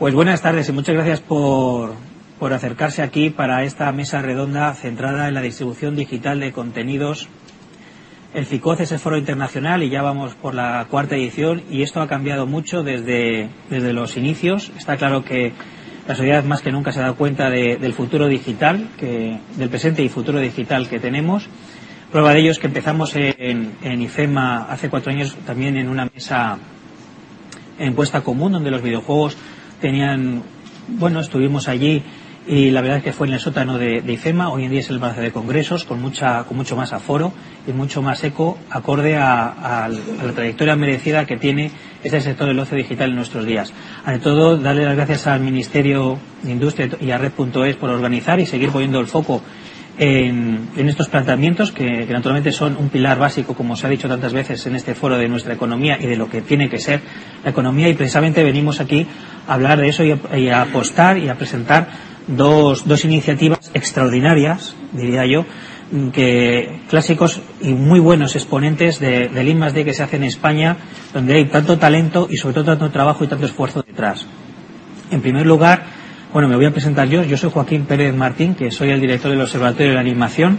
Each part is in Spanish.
Pues buenas tardes y muchas gracias por, por acercarse aquí para esta mesa redonda centrada en la distribución digital de contenidos. El FICOC es el foro internacional y ya vamos por la cuarta edición y esto ha cambiado mucho desde, desde los inicios. Está claro que la sociedad más que nunca se ha dado cuenta de, del futuro digital, que, del presente y futuro digital que tenemos. Prueba de ello es que empezamos en, en IFEMA hace cuatro años también en una mesa en puesta común donde los videojuegos tenían, bueno, estuvimos allí y la verdad es que fue en el sótano de, IFEMA, hoy en día es el Palacio de Congresos, con, mucha, con mucho más aforo y mucho más eco, acorde a, a, a, la trayectoria merecida que tiene este sector del ocio digital en nuestros días. Ante todo, darle las gracias al Ministerio de Industria y a Red.es por organizar y seguir poniendo el foco en, en estos planteamientos que, que, naturalmente son un pilar básico, como se ha dicho tantas veces en este foro, de nuestra economía y de lo que tiene que ser la economía y precisamente venimos aquí a hablar de eso y a, y a apostar y a presentar dos, dos iniciativas extraordinarias, diría yo, que clásicos y muy buenos exponentes de, del I+D que se hace en España, donde hay tanto talento y sobre todo tanto trabajo y tanto esfuerzo detrás. En primer lugar, bueno, me voy a presentar yo. Yo soy Joaquín Pérez Martín, que soy el director del Observatorio de la Animación,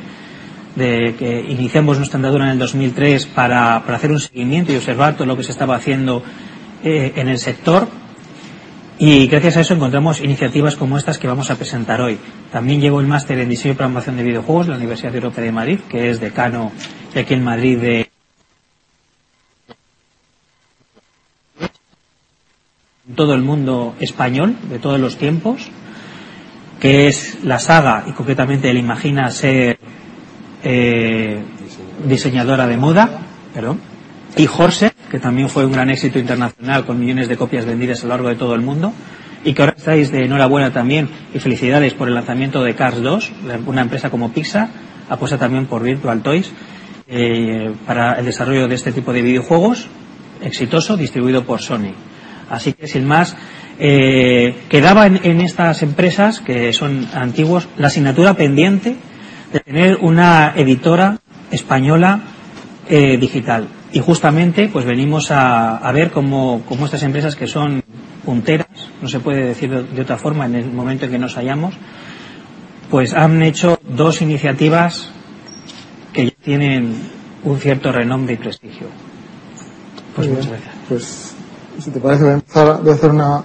de que iniciamos nuestra andadura en el 2003 para, para hacer un seguimiento y observar todo lo que se estaba haciendo eh, en el sector. Y gracias a eso encontramos iniciativas como estas que vamos a presentar hoy. También llevo el máster en diseño y programación de videojuegos de la Universidad Europea de Madrid, que es decano y aquí en Madrid de todo el mundo español de todos los tiempos, que es la saga y concretamente él imagina ser eh, diseñadora de moda, perdón, y Jorge, que también fue un gran éxito internacional con millones de copias vendidas a lo largo de todo el mundo, y que ahora estáis de enhorabuena también y felicidades por el lanzamiento de Cars 2, una empresa como Pixar, apuesta también por Virtual Toys eh, para el desarrollo de este tipo de videojuegos exitoso distribuido por Sony. Así que, sin más, eh, quedaba en, en, estas empresas, que son antiguos, la asignatura pendiente de tener una editora española eh, digital. Y justamente, pues venimos a, a ver cómo, cómo, estas empresas que son punteras, no se puede decir de, de otra forma en el momento en que nos hallamos, pues han hecho dos iniciativas que ya tienen un cierto renombre y prestigio. Pues Muy muchas bien. gracias. Pues si te parece, voy a, empezar, voy a hacer una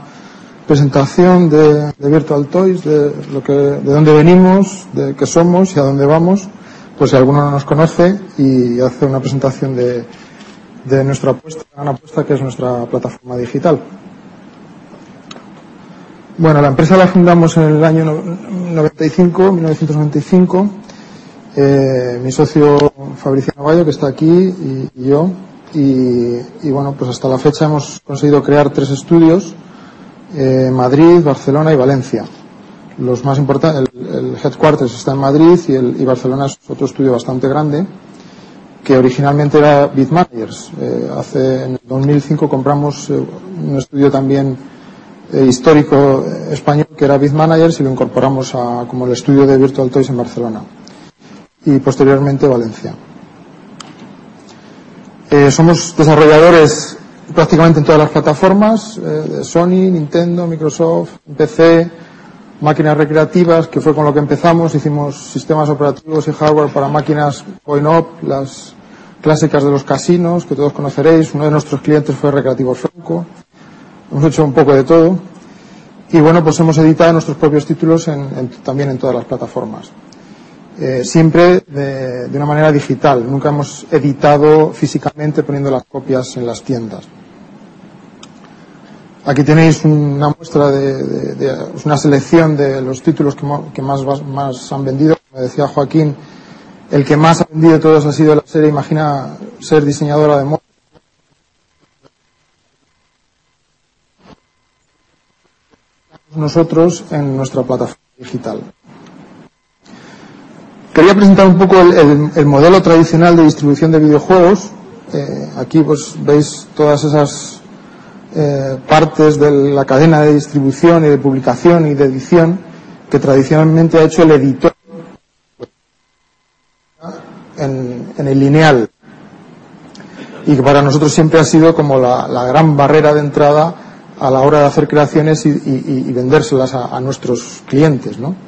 presentación de, de, Virtual Toys, de, lo que, de dónde venimos, de qué somos y a dónde vamos, pues si alguno no nos conoce, y hacer una presentación de, de nuestra apuesta, gran apuesta que es nuestra plataforma digital. Bueno, la empresa la fundamos en el año 95, 1995. Eh, mi socio Fabricio Bayo, que está aquí, y yo, y, bueno, pues hasta la fecha hemos conseguido crear tres estudios, eh, Madrid, Barcelona y Valencia. Los más importantes, el, el, headquarters está en Madrid y, el, y, Barcelona es otro estudio bastante grande, que originalmente era Bitmanagers. Eh, hace, en el 2005 compramos eh, un estudio también histórico español que era Bitmanagers y lo incorporamos a, como el estudio de Virtual Toys en Barcelona. Y posteriormente Valencia. Eh, somos desarrolladores prácticamente en todas las plataformas, eh, de Sony, Nintendo, Microsoft, PC, máquinas recreativas, que fue con lo que empezamos. Hicimos sistemas operativos y hardware para máquinas point-up, las clásicas de los casinos, que todos conoceréis. Uno de nuestros clientes fue Recreativo Franco. Hemos hecho un poco de todo. Y bueno, pues hemos editado nuestros propios títulos en, también en todas las plataformas eh, siempre de, una manera digital. Nunca hemos editado físicamente poniendo las copias en las tiendas. Aquí tenéis una muestra de, una selección de los títulos que, que más, más, han vendido. Como decía Joaquín, el que más ha vendido de todos ha sido la serie Imagina ser diseñadora de moda. nosotros en nuestra plataforma digital. Quería presentar un poco el, el, el modelo tradicional de distribución de videojuegos. Eh, aquí pues veis todas esas eh, partes de la cadena de distribución y de publicación y de edición que tradicionalmente ha hecho el editor en, el lineal y que para nosotros siempre ha sido como la, gran barrera de entrada a la hora de hacer creaciones y, y, y vendérselas a, a, nuestros clientes, ¿no?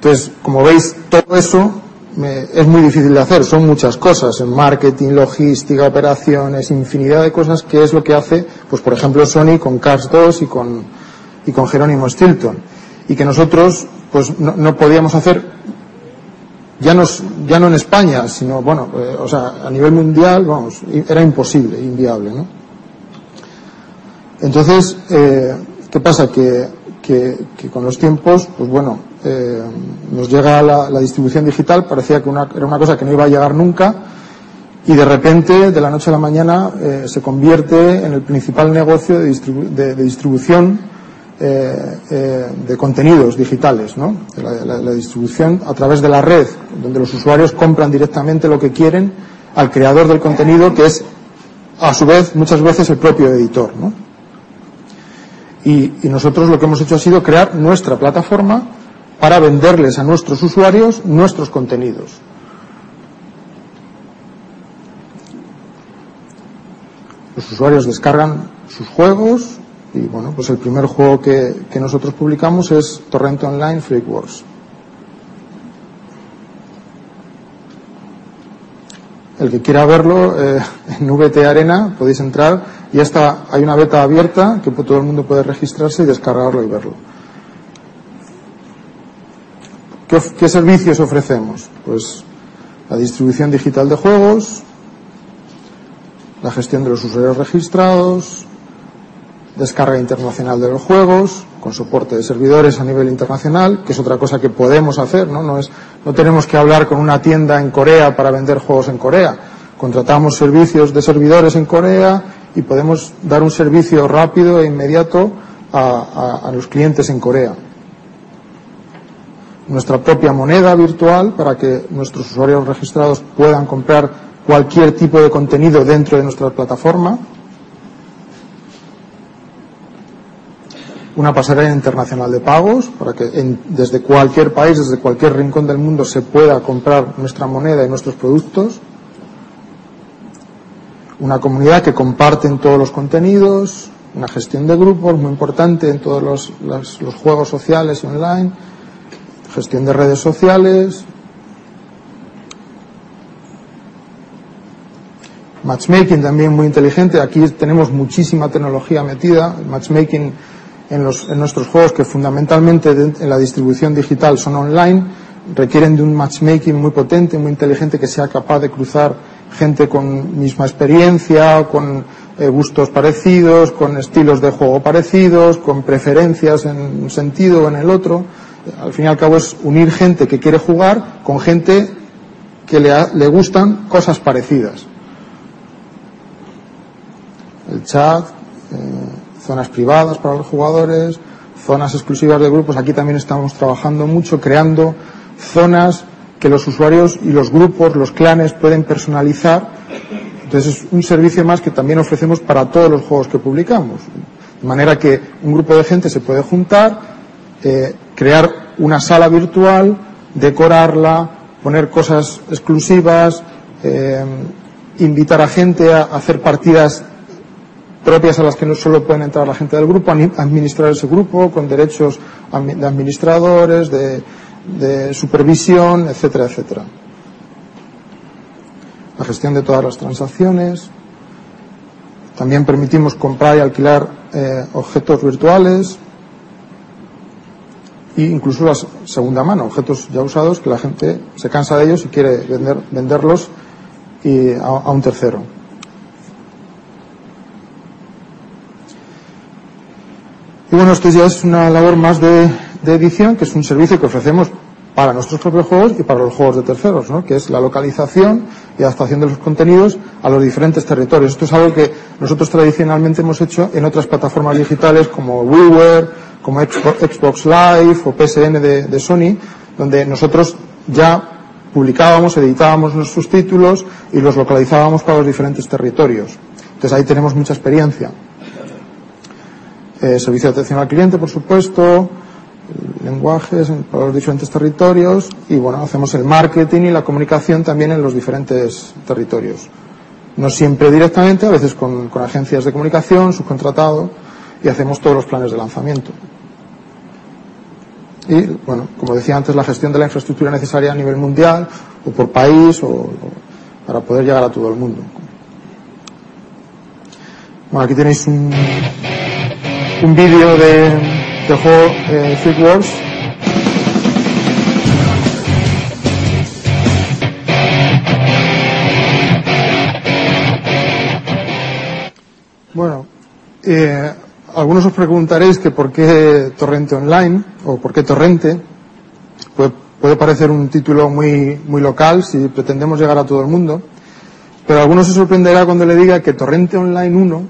Entonces, como veis, todo eso me, es muy difícil de hacer, son muchas cosas, en marketing, logística, operaciones, infinidad de cosas que es lo que hace, pues por ejemplo, Sony con Cars 2 y con, y con Jerónimo Stilton. Y que nosotros, pues no, podíamos hacer ya no, ya no en España, sino, bueno, eh, o sea, a nivel mundial, vamos, era imposible, inviable, ¿no? Entonces, eh, ¿qué pasa? Que, que, con los tiempos, pues bueno, eh, nos llega la, distribución digital, parecía que una, era una cosa que no iba a llegar nunca, y de repente, de la noche a la mañana, eh, se convierte en el principal negocio de, distribu de, distribución eh, eh, de contenidos digitales, ¿no? La, la, distribución a través de la red, donde los usuarios compran directamente lo que quieren al creador del contenido, que es a su vez muchas veces el propio editor, y nosotros lo que hemos hecho ha sido crear nuestra plataforma para venderles a nuestros usuarios nuestros contenidos. Los usuarios descargan sus juegos y bueno, pues el primer juego que, que nosotros publicamos es Torrent Online Freak Wars. El que quiera verlo eh, en VT Arena podéis entrar y está hay una beta abierta que todo el mundo puede registrarse y descargarlo y verlo. ¿Qué, ¿Qué, servicios ofrecemos? Pues la distribución digital de juegos, la gestión de los usuarios registrados, descarga internacional de los juegos, con soporte de servidores a nivel internacional, que es otra cosa que podemos hacer, ¿no? No, tenemos que hablar con una tienda en Corea para vender juegos en Corea. Contratamos servicios de servidores en Corea y podemos dar un servicio rápido e inmediato a los clientes en Corea. Nuestra propia moneda virtual para que nuestros usuarios registrados puedan comprar cualquier tipo de contenido dentro de nuestra plataforma. Una pasarela internacional de pagos para que desde cualquier país, desde cualquier rincón del mundo se pueda comprar nuestra moneda y nuestros productos, una comunidad que comparten todos los contenidos, una gestión de grupos muy importante en todos los, los, los juegos sociales y online, gestión de redes sociales, matchmaking también muy inteligente. Aquí tenemos muchísima tecnología metida. El matchmaking en, los, en nuestros juegos que fundamentalmente en la distribución digital son online, requieren de un matchmaking muy potente, muy inteligente, que sea capaz de cruzar gente con misma experiencia, con eh, gustos parecidos, con estilos de juego parecidos, con preferencias en un sentido o en el otro. Al fin y al cabo es unir gente que quiere jugar con gente que le, gustan cosas parecidas. El chat, eh, zonas privadas para los jugadores, zonas exclusivas de grupos. Aquí también estamos trabajando mucho, creando zonas que los usuarios y los grupos, los clanes pueden personalizar. Entonces es un servicio más que también ofrecemos para todos los juegos que publicamos. De manera que un grupo de gente se puede juntar, eh, crear una sala virtual, decorarla, poner cosas exclusivas, eh, invitar a gente a hacer partidas propias a las que no solo pueden entrar la gente del grupo, administrar ese grupo con derechos de administradores, de, supervisión, etcétera, etcétera. La gestión de todas las transacciones. También permitimos comprar y alquilar eh, objetos virtuales incluso la segunda mano, objetos ya usados que la gente se cansa de ellos y quiere vender, venderlos a, un tercero. Y bueno, esto ya es una labor más de, de, edición, que es un servicio que ofrecemos para nuestros propios juegos y para los juegos de terceros, ¿no? que es la localización y adaptación de los contenidos a los diferentes territorios. Esto es algo que nosotros tradicionalmente hemos hecho en otras plataformas digitales como WiiWare, como Xbox Live o PSN de, de Sony, donde nosotros ya publicábamos, editábamos nuestros títulos y los localizábamos para los diferentes territorios. Entonces ahí tenemos mucha experiencia eh, servicio de atención al cliente, por supuesto, lenguajes para los diferentes territorios y bueno, hacemos el marketing y la comunicación también en los diferentes territorios. No siempre directamente, a veces con, con agencias de comunicación, subcontratado y hacemos todos los planes de lanzamiento. Y, bueno, como decía antes, la gestión de la infraestructura necesaria a nivel mundial o por país o, para poder llegar a todo el mundo. Bueno, aquí tenéis un, un vídeo de, del juego eh, Wars Bueno, eh, algunos os preguntaréis que por qué Torrente Online o por qué Torrente. Puede, parecer un título muy, muy local si pretendemos llegar a todo el mundo, pero algunos se sorprenderá cuando le diga que Torrente Online 1,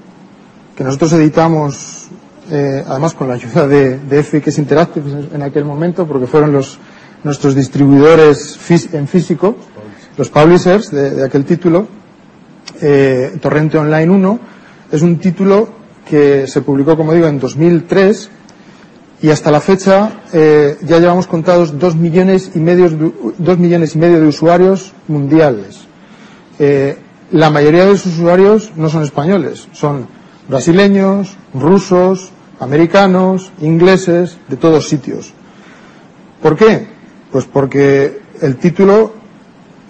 que nosotros editamos eh, además con la ayuda de, de FX Interactive en aquel momento, porque fueron los, nuestros distribuidores en físico, los publishers de, de aquel título, eh, Torrente Online 1, es un título que se publicó, como digo, en 2003 y hasta la fecha eh, ya llevamos contados dos millones y medio, dos millones y medio de usuarios mundiales. Eh, la mayoría de esos usuarios no son españoles, son brasileños, rusos, americanos, ingleses, de todos sitios. ¿Por qué? Pues porque el título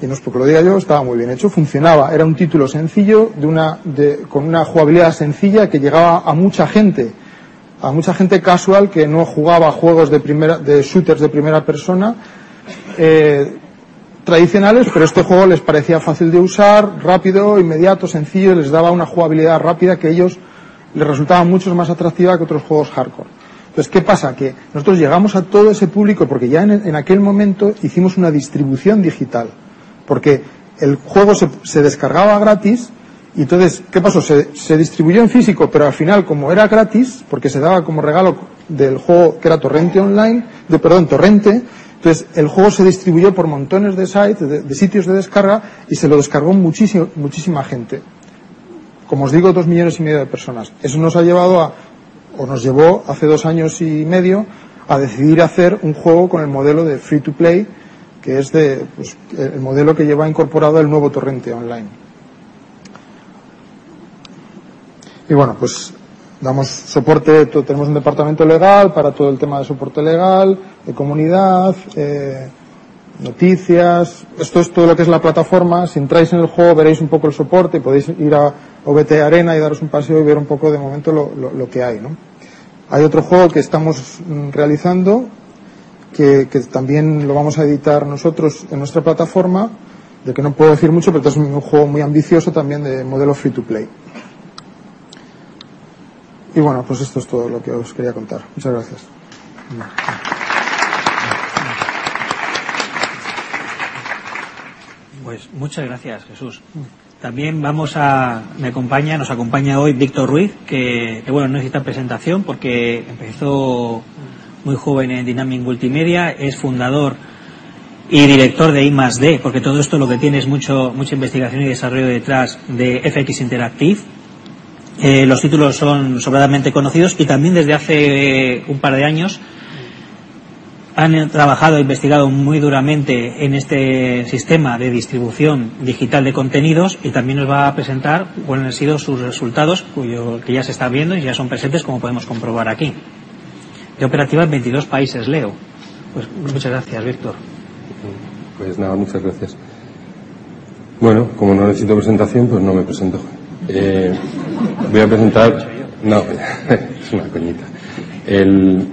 y no es porque lo diga yo, estaba muy bien hecho, funcionaba, era un título sencillo, de una, de, con una jugabilidad sencilla que llegaba a mucha gente, a mucha gente casual que no jugaba juegos de, primera, de shooters de primera persona eh, tradicionales, pero este juego les parecía fácil de usar, rápido, inmediato, sencillo, les daba una jugabilidad rápida que a ellos les resultaba mucho más atractiva que otros juegos hardcore. Entonces, ¿qué pasa? Que nosotros llegamos a todo ese público porque ya en, en aquel momento hicimos una distribución digital porque el juego se, descargaba gratis y entonces, ¿qué pasó? Se, distribuyó en físico, pero al final, como era gratis, porque se daba como regalo del juego que era Torrente Online, de, perdón, Torrente, entonces el juego se distribuyó por montones de sites, de, sitios de descarga, y se lo descargó muchísimo, muchísima gente. Como os digo, dos millones y medio de personas. Eso nos ha llevado a, o nos llevó hace dos años y medio, a decidir hacer un juego con el modelo de free to play, que es de, pues, el modelo que lleva incorporado el nuevo torrente online. Y bueno, pues damos soporte, tenemos un departamento legal para todo el tema de soporte legal, de comunidad, eh, noticias. Esto es todo lo que es la plataforma. Si entráis en el juego veréis un poco el soporte, podéis ir a OBT Arena y daros un paseo y ver un poco de momento lo, lo que hay. ¿no? Hay otro juego que estamos mm, realizando que, también lo vamos a editar nosotros en nuestra plataforma, de que no puedo decir mucho, pero es un juego muy ambicioso también de modelo free to play. Y bueno, pues esto es todo lo que os quería contar. Muchas gracias. Pues muchas gracias, Jesús. También vamos a, me acompaña, nos acompaña hoy Víctor Ruiz, que, que bueno, no necesita presentación porque empezó muy joven en Dynamic Multimedia, es fundador y director de I+D, porque todo esto lo que tiene es mucho, mucha investigación y desarrollo detrás de FX Interactive. Eh, los títulos son sobradamente conocidos y también desde hace un par de años han trabajado e investigado muy duramente en este sistema de distribución digital de contenidos y también nos va a presentar cuáles han sido sus resultados, cuyo, que ya se están viendo y ya son presentes, como podemos comprobar aquí operativa en 22 países, leo. Pues muchas gracias, Víctor. Pues nada, muchas gracias. Bueno, como no necesito presentación, pues no me presento. Eh, voy a presentar. No, es una coñita. El,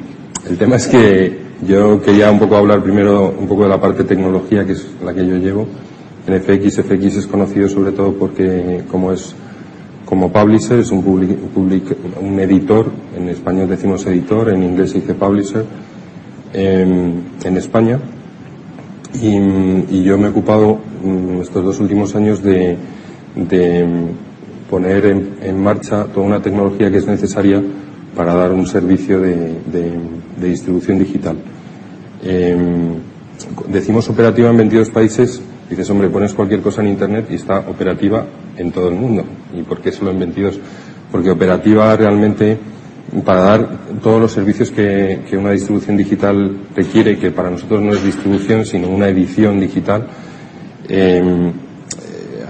el tema es que yo quería un poco hablar primero un poco de la parte tecnología, que es la que yo llevo. En FX, FX es conocido sobre todo porque, como es como publisher, es un, un editor, en español decimos editor, en inglés dice publisher, en, España. Y, yo me he ocupado mm, estos dos últimos años de, poner en, marcha toda una tecnología que es necesaria para dar un servicio de, distribución digital. Em, decimos operativa en 22 países Dices, hombre, pones cualquier cosa en Internet y está operativa en todo el mundo. ¿Y por qué solo en 22? Porque operativa realmente para dar todos los servicios que, una distribución digital requiere, que para nosotros no es distribución, sino una edición digital, em,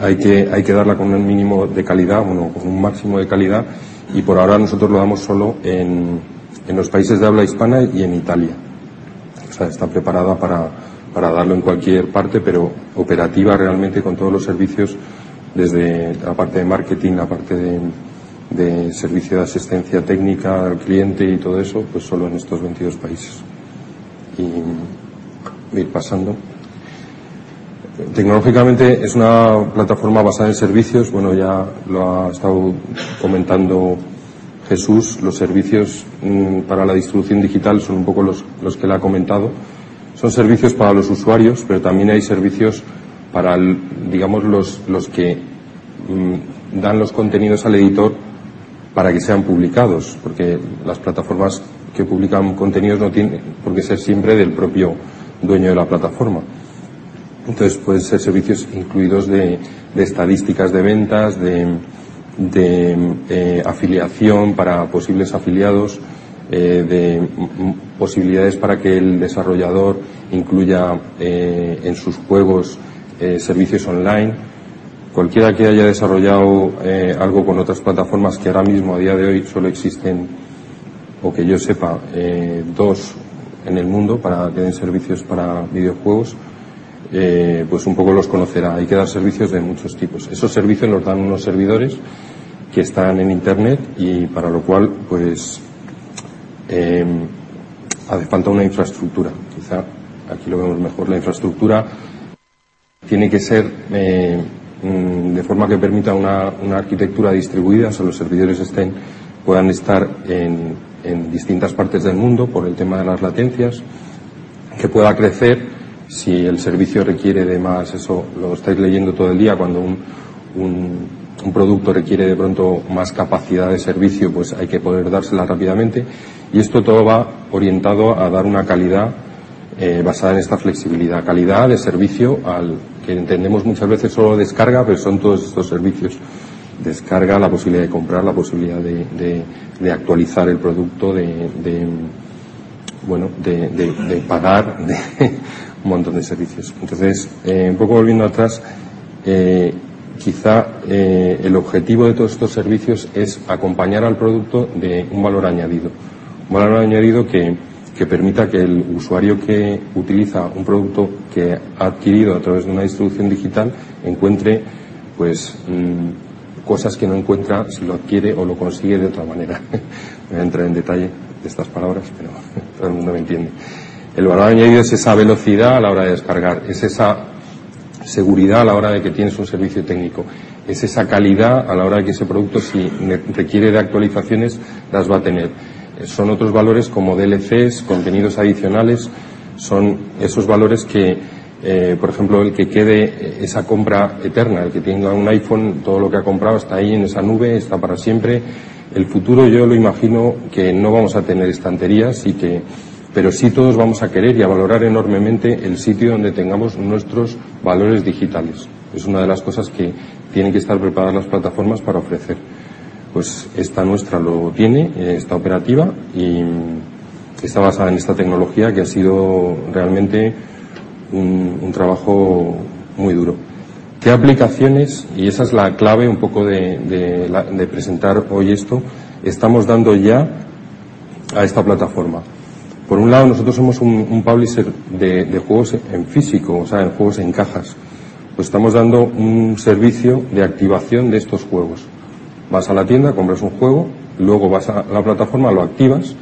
hay, que, hay que darla con un mínimo de calidad, bueno, con un máximo de calidad, y por ahora nosotros lo damos solo en, en los países de habla hispana y en Italia. O sea, está preparada para, para darlo en cualquier parte, pero operativa realmente con todos los servicios, desde la parte de marketing, la parte de, de servicio de asistencia técnica al cliente y todo eso, pues solo en estos 22 países. Y ir pasando. Tecnológicamente es una plataforma basada en servicios, bueno, ya lo ha estado comentando Jesús, los servicios mm, para la distribución digital son un poco los, los que le ha comentado. Son servicios para los usuarios, pero también hay servicios para, digamos, los, los que mm, dan los contenidos al editor para que sean publicados, porque las plataformas que publican contenidos no tienen por qué ser siempre del propio dueño de la plataforma. Entonces pueden ser servicios incluidos de, estadísticas de ventas, de, eh, afiliación para posibles afiliados, eh, de posibilidades para que el desarrollador incluya eh, en sus juegos servicios online. Cualquiera que haya desarrollado algo con otras plataformas que ahora mismo a día de hoy solo existen, o que yo sepa, dos en el mundo para que den servicios para videojuegos, eh, pues un poco los conocerá. Hay que dar servicios de muchos tipos. Esos servicios los dan unos servidores que están en Internet y para lo cual, pues, eh, hace falta una infraestructura. Quizá aquí lo vemos mejor. La infraestructura tiene que ser eh, mm, de forma que permita una, arquitectura distribuida, o sea, los servidores estén, puedan estar en, en distintas partes del mundo por el tema de las latencias, que pueda crecer si el servicio requiere de más, eso lo estáis leyendo todo el día, cuando un, un, producto requiere de pronto más capacidad de servicio, pues hay que poder dársela rápidamente. Y esto todo va orientado a dar una calidad eh, basada en esta flexibilidad, calidad de servicio al que entendemos muchas veces solo descarga, pero son todos estos servicios. Descarga, la posibilidad de comprar, la posibilidad de, de, actualizar el producto, de, de bueno, de, de, pagar, de, un montón de servicios. Entonces, eh, un poco volviendo atrás, eh, quizá eh, el objetivo de todos estos servicios es acompañar al producto de un valor añadido. Un valor añadido que, que permita que el usuario que utiliza un producto que ha adquirido a través de una distribución digital encuentre pues mm, cosas que no encuentra si lo adquiere o lo consigue de otra manera. Voy a entrar en detalle de estas palabras, pero todo el mundo me entiende. El valor añadido es esa velocidad a la hora de descargar, es esa seguridad a la hora de que tienes un servicio técnico, es esa calidad a la hora de que ese producto, si requiere de actualizaciones, las va a tener. Son otros valores como DLCs, contenidos adicionales, son esos valores que, eh, por ejemplo, el que quede esa compra eterna, el que tenga un iPhone, todo lo que ha comprado está ahí en esa nube, está para siempre. El futuro yo lo imagino que no vamos a tener estanterías y que pero sí todos vamos a querer y a valorar enormemente el sitio donde tengamos nuestros valores digitales. Es una de las cosas que tienen que estar preparadas las plataformas para ofrecer. Pues esta nuestra lo tiene, eh, está operativa y está basada en esta tecnología que ha sido realmente un, trabajo muy duro. ¿Qué aplicaciones, y esa es la clave un poco de, de presentar hoy esto, estamos dando ya a esta plataforma? Por un lado, nosotros somos un, publisher de, juegos en físico, o sea, en juegos en cajas. Pues estamos dando un servicio de activación de estos juegos. Vas a la tienda, compras un juego, luego vas a la plataforma, lo activas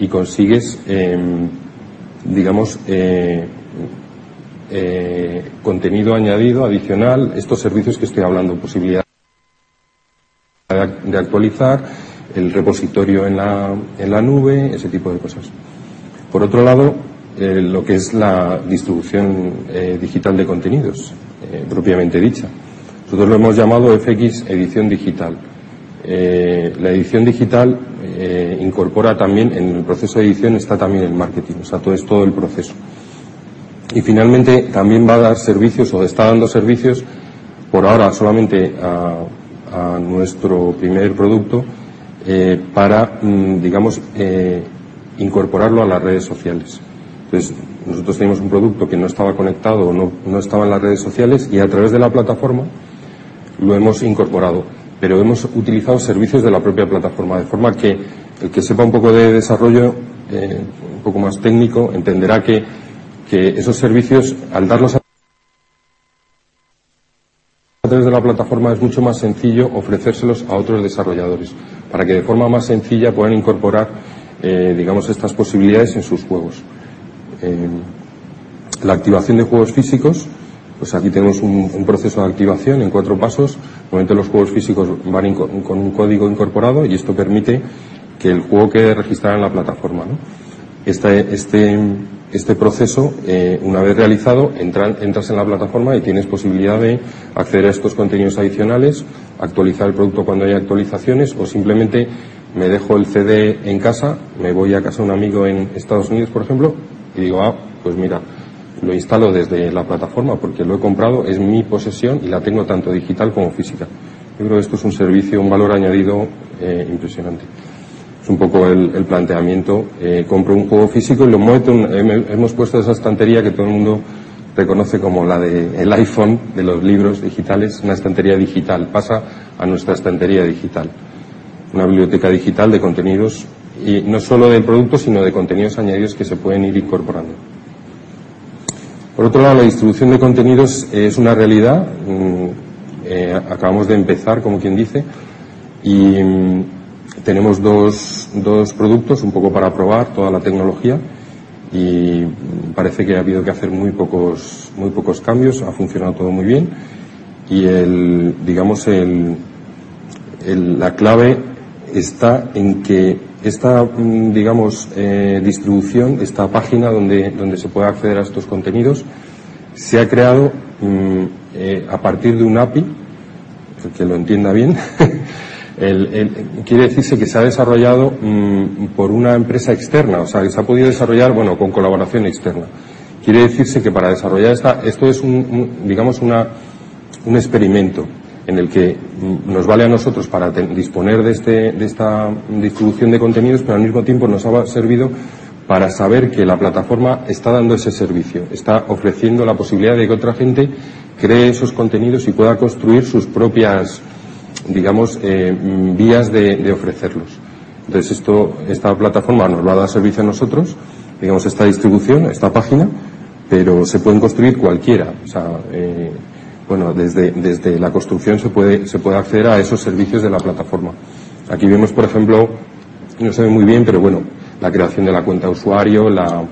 y consigues, em, digamos, eh, eh, contenido añadido, adicional, estos servicios que estoy hablando, posibilidad de actualizar, el repositorio en la, en la nube, ese tipo de cosas. Por otro lado, eh, lo que es la distribución eh, digital de contenidos, eh, propiamente dicha. Nosotros lo hemos llamado FX Edición Digital. la edición digital incorpora también, en el proceso de edición está también el marketing, o sea, todo es todo el proceso. Y finalmente también va a dar servicios o está dando servicios por ahora solamente a, nuestro primer producto para, mm, digamos, incorporarlo a las redes sociales. Entonces, nosotros teníamos un producto que no estaba conectado o no, no estaba en las redes sociales y a través de la plataforma lo hemos incorporado. pero hemos utilizado servicios de la propia plataforma, de forma que el que sepa un poco de desarrollo, eh, un poco más técnico, entenderá que, que esos servicios, al darlos a a través de la plataforma es mucho más sencillo ofrecérselos a otros desarrolladores para que de forma más sencilla puedan incorporar eh, digamos estas posibilidades en sus juegos eh, la activación de juegos físicos pues aquí tenemos un, proceso de activación en cuatro pasos normalmente los juegos físicos van con un código incorporado y esto permite que el juego quede registrado en la plataforma ¿no? este, este este proceso, eh, una vez realizado, entras en la plataforma y tienes posibilidad de acceder a estos contenidos adicionales, actualizar el producto cuando haya actualizaciones o simplemente me dejo el CD en casa, me voy a casa de un amigo en Estados Unidos, por ejemplo, y digo, ah, pues mira, lo instalo desde la plataforma porque lo he comprado, es mi posesión y la tengo tanto digital como física. Yo creo que esto es un servicio, un valor añadido eh, impresionante es un poco el, planteamiento. Eh, compro un juego físico y lo meto, hemos puesto esa estantería que todo el mundo reconoce como la del iPhone, de los libros digitales, una estantería digital, pasa a nuestra estantería digital. Una biblioteca digital de contenidos, y no solo del producto, sino de contenidos añadidos que se pueden ir incorporando. Por otro lado, la distribución de contenidos es una realidad. Mm, eh, acabamos de empezar, como quien dice, y mm, tenemos dos, dos productos un poco para probar toda la tecnología y parece que ha habido que hacer muy pocos, muy pocos cambios, ha funcionado todo muy bien y el, digamos, el, la clave está en que esta, digamos, eh, distribución, esta página donde, donde se puede acceder a estos contenidos, se ha creado mm, eh, a partir de un API, que lo entienda bien, El, quiere decirse que se ha desarrollado mm, por una empresa externa, o sea, que se ha podido desarrollar, bueno, con colaboración externa. Quiere decirse que para desarrollar esta, esto es un, digamos, una, un experimento en el que mm, nos vale a nosotros para disponer de, este, de esta distribución de contenidos, pero al mismo tiempo nos ha servido para saber que la plataforma está dando ese servicio, está ofreciendo la posibilidad de que otra gente cree esos contenidos y pueda construir sus propias digamos, eh, vías de, ofrecerlos. Entonces, esto, esta plataforma nos va a dar servicio a nosotros, digamos, esta distribución, esta página, pero se pueden construir cualquiera. Eh, bueno, desde, desde la construcción se puede, se puede acceder a esos servicios de la plataforma. Aquí vemos, por ejemplo, no se ve muy bien, pero bueno, la creación de la cuenta de usuario, la,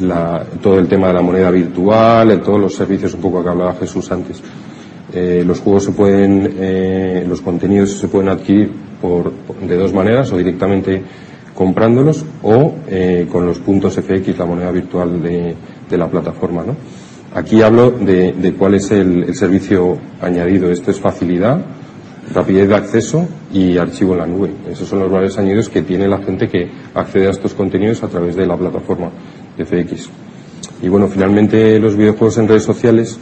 la, todo el tema de la moneda virtual, todos los servicios un poco que hablaba Jesús antes. Eh, los juegos se pueden, eh, los contenidos se pueden adquirir por, de dos maneras, o directamente comprándolos o eh, con los puntos FX, la moneda virtual de, la plataforma. ¿no? Aquí hablo de, cuál es el, servicio añadido. Esto es facilidad, rapidez de acceso y archivo en la nube. Esos son los valores añadidos que tiene la gente que accede a estos contenidos a través de la plataforma de FX. Y bueno, finalmente los videojuegos en redes sociales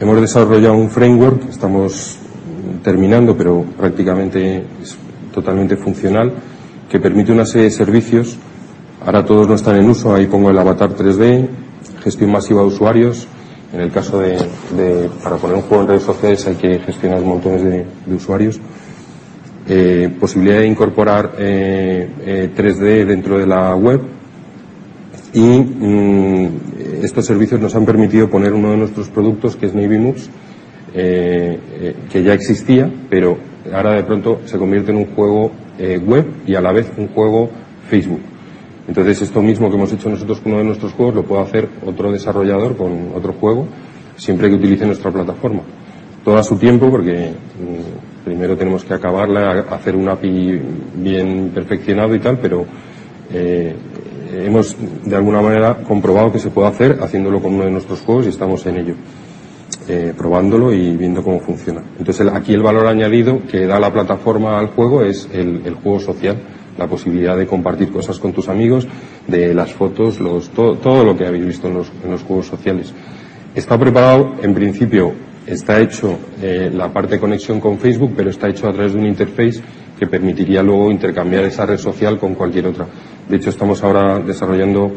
Hemos desarrollado un framework, estamos terminando, pero prácticamente es totalmente funcional, que permite una serie de servicios. Ahora todos no están en uso, ahí pongo el avatar 3D, gestión masiva de usuarios. En el caso de, para poner un juego en redes sociales hay que gestionar montones de, usuarios. Eh, posibilidad de incorporar 3D eh, eh, dentro de la web y mm, estos servicios nos han permitido poner uno de nuestros productos, que es eh, que ya existía, pero ahora de pronto se convierte en un juego web y a la vez un juego Facebook. Entonces, esto mismo que hemos hecho nosotros con uno de nuestros juegos lo puede hacer otro desarrollador con otro juego, siempre que utilice nuestra plataforma. Todo a su tiempo, porque mm, primero tenemos que acabarla, hacer un API bien perfeccionado y tal, pero hemos de alguna manera comprobado que se puede hacer haciéndolo con uno de nuestros juegos y estamos en ello, eh, probándolo y viendo cómo funciona. Entonces aquí el valor añadido que da la plataforma al juego es el, juego social, la posibilidad de compartir cosas con tus amigos, de las fotos, los, todo, lo que habéis visto en los, en los juegos sociales. Está preparado, en principio, está hecho eh, la parte de conexión con Facebook, pero está hecho a través de un interface que permitiría luego intercambiar esa red social con cualquier otra. De hecho, estamos ahora desarrollando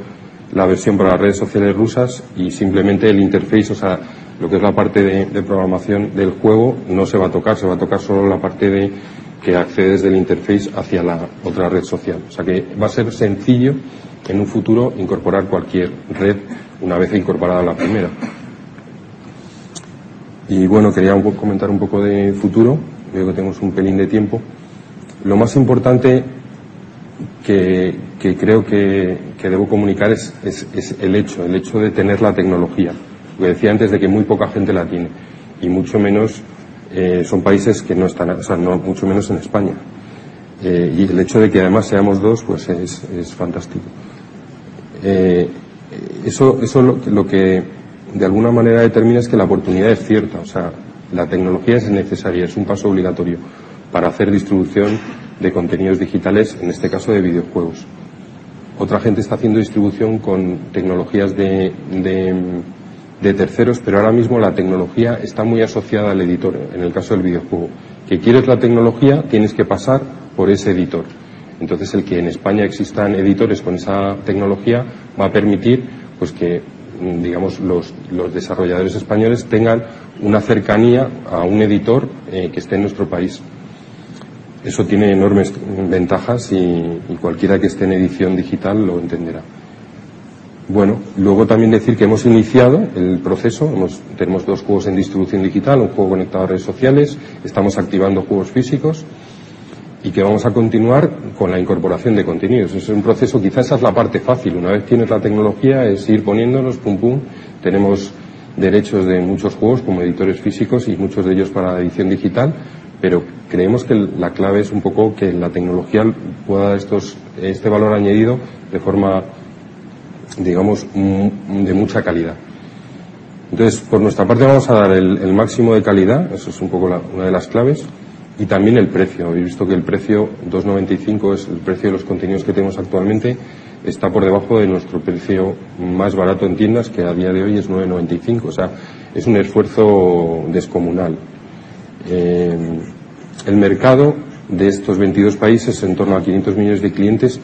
la versión para las redes sociales rusas y simplemente el interface, o sea, lo que es la parte de, programación del juego no se va a tocar, se va a tocar solo la parte de que accedes del interface hacia la otra red social. O sea que va a ser sencillo en un futuro incorporar cualquier red una vez incorporada la primera. Y bueno, quería comentar un poco de futuro, veo que tenemos un pelín de tiempo. Lo más importante que, creo que, debo comunicar es, el hecho, el hecho de tener la tecnología. Lo que decía antes de que muy poca gente la tiene y mucho menos eh, son países que no están, o sea, no, mucho menos en España. Eh, y el hecho de que además seamos dos, pues es, fantástico. Eh, eso, eso lo, lo que de alguna manera determina es que la oportunidad es cierta, o sea, la tecnología es necesaria, es un paso obligatorio para hacer distribución de contenidos digitales, en este caso de videojuegos. Otra gente está haciendo distribución con tecnologías de, de, terceros, pero ahora mismo la tecnología está muy asociada al editor, en el caso del videojuego. Que quieres la tecnología, tienes que pasar por ese editor. Entonces, el que en España existan editores con esa tecnología va a permitir pues que digamos, los, los, desarrolladores españoles tengan una cercanía a un editor eh, que esté en nuestro país. Eso tiene enormes ventajas y, cualquiera que esté en edición digital lo entenderá. Bueno, luego también decir que hemos iniciado el proceso, tenemos dos juegos en distribución digital, un juego conectado a redes sociales, estamos activando juegos físicos y que vamos a continuar con la incorporación de contenidos. Es un proceso, quizás esa es la parte fácil. Una vez tienes la tecnología, es ir poniéndonos, pum pum. Tenemos derechos de muchos juegos como editores físicos y muchos de ellos para edición digital, pero creemos que la clave es un poco que la tecnología pueda dar estos, este valor añadido de forma, digamos, de mucha calidad. Entonces, por nuestra parte vamos a dar el, máximo de calidad, eso es un poco una de las claves y también el precio. He visto que el precio 2,95 es el precio de los contenidos que tenemos actualmente, está por debajo de nuestro precio más barato en tiendas, que a día de hoy es 9,95. O sea, es un esfuerzo descomunal. Eh, el mercado de estos 22 países, en torno a 500 millones de clientes,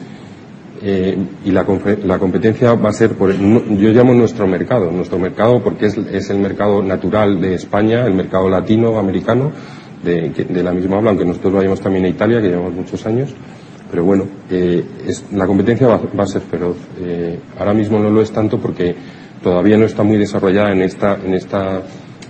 eh, y la, competencia va a ser por, yo llamo nuestro mercado, nuestro mercado porque es, es el mercado natural de España, el mercado latino, americano, de, la misma habla, aunque nosotros vayamos también a Italia, que llevamos muchos años. Pero bueno, eh, la competencia va, a ser feroz. Eh, ahora mismo no lo es tanto porque todavía no está muy desarrollada en esta, en esta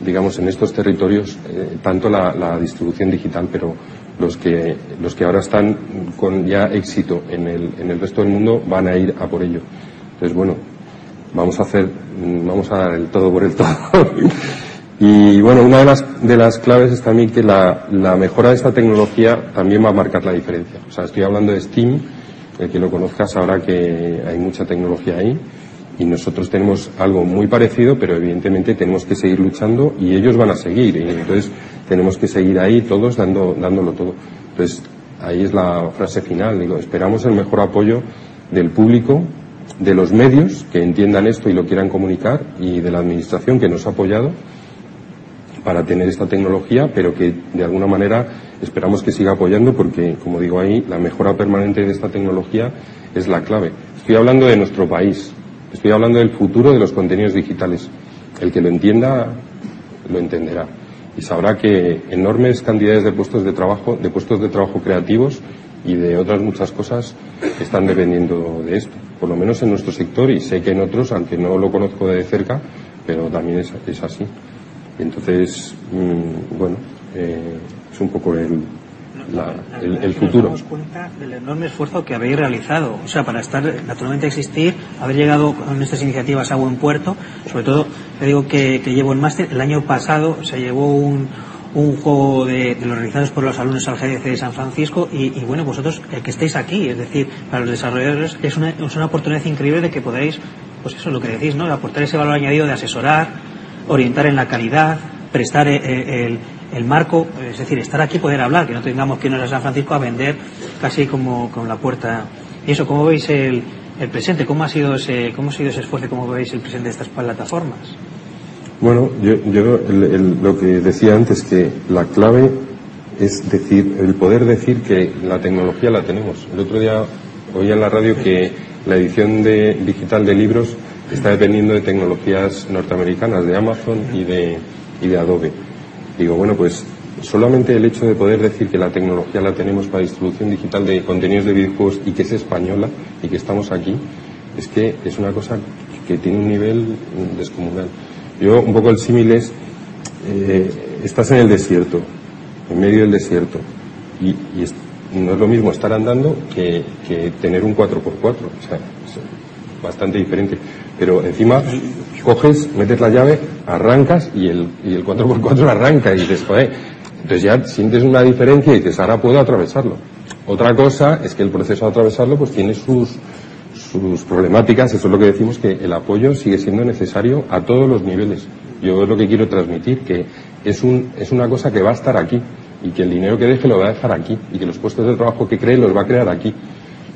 digamos, en estos territorios, eh, tanto la, distribución digital, pero los que, los que ahora están con ya éxito en el, en el resto del mundo van a ir a por ello. Entonces, bueno, vamos a hacer, vamos a dar el todo por el todo. Y bueno, una de las, de las claves es también que la, la, mejora de esta tecnología también va a marcar la diferencia. O sea, estoy hablando de Steam, el que lo conozca sabrá que hay mucha tecnología ahí y nosotros tenemos algo muy parecido, pero evidentemente tenemos que seguir luchando y ellos van a seguir. Y entonces tenemos que seguir ahí todos dando, dándolo todo. Entonces, ahí es la frase final. Digo, esperamos el mejor apoyo del público, de los medios que entiendan esto y lo quieran comunicar y de la administración que nos ha apoyado para tener esta tecnología, pero que de alguna manera esperamos que siga apoyando porque, como digo ahí, la mejora permanente de esta tecnología es la clave. Estoy hablando de nuestro país, estoy hablando del futuro de los contenidos digitales. El que lo entienda, lo entenderá. Y sabrá que enormes cantidades de puestos de trabajo, de puestos de trabajo creativos y de otras muchas cosas están dependiendo de esto. Por lo menos en nuestro sector y sé que en otros, aunque no lo conozco de cerca, pero también es así. Entonces, mm, bueno, eh, es un poco el, el, futuro. Nos damos cuenta del enorme esfuerzo que habéis realizado. O sea, para estar, naturalmente existir, haber llegado con estas iniciativas a buen puerto. Sobre todo, le digo que, llevo el máster. El año pasado se llevó un, un juego de, los realizados por los alumnos al GDC de San Francisco y, bueno, vosotros el que estéis aquí, es decir, para los desarrolladores es una, es una oportunidad increíble de que podáis, pues eso es lo que decís, ¿no? Aportar ese valor añadido de asesorar, orientar en la calidad, prestar eh, eh, el, marco, es decir, estar aquí, poder hablar, que no tengamos que irnos a San Francisco a vender casi como con la puerta. Y eso, ¿cómo veis el, el presente? ¿Cómo ha sido ese, cómo ha sido ese esfuerzo? ¿Cómo veis el presente de estas plataformas? Bueno, yo, yo lo que decía antes, que la clave es decir, el poder decir que la tecnología la tenemos. El otro día oí en la radio que la edición de, digital de libros está dependiendo de tecnologías norteamericanas, de Amazon y de, y de Adobe. Digo, bueno, pues solamente el hecho de poder decir que la tecnología la tenemos para distribución digital de contenidos de videojuegos y que es española y que estamos aquí, es que es una cosa que tiene un nivel descomunal. Yo, un poco el símil es, eh, estás en el desierto, en medio del desierto, y, no es lo mismo estar andando que, tener un 4x4, o sea, es bastante diferente. Pero encima coges, metes la llave, arrancas y el, y el 4x4 arranca y dices, joder, entonces ya sientes una diferencia y dices, ahora puedo atravesarlo. Otra cosa es que el proceso de atravesarlo pues tiene sus, sus problemáticas, eso es lo que decimos, que el apoyo sigue siendo necesario a todos los niveles. Yo es lo que quiero transmitir, que es, un, es una cosa que va a estar aquí y que el dinero que deje lo va a dejar aquí y que los puestos de trabajo que cree los va a crear aquí.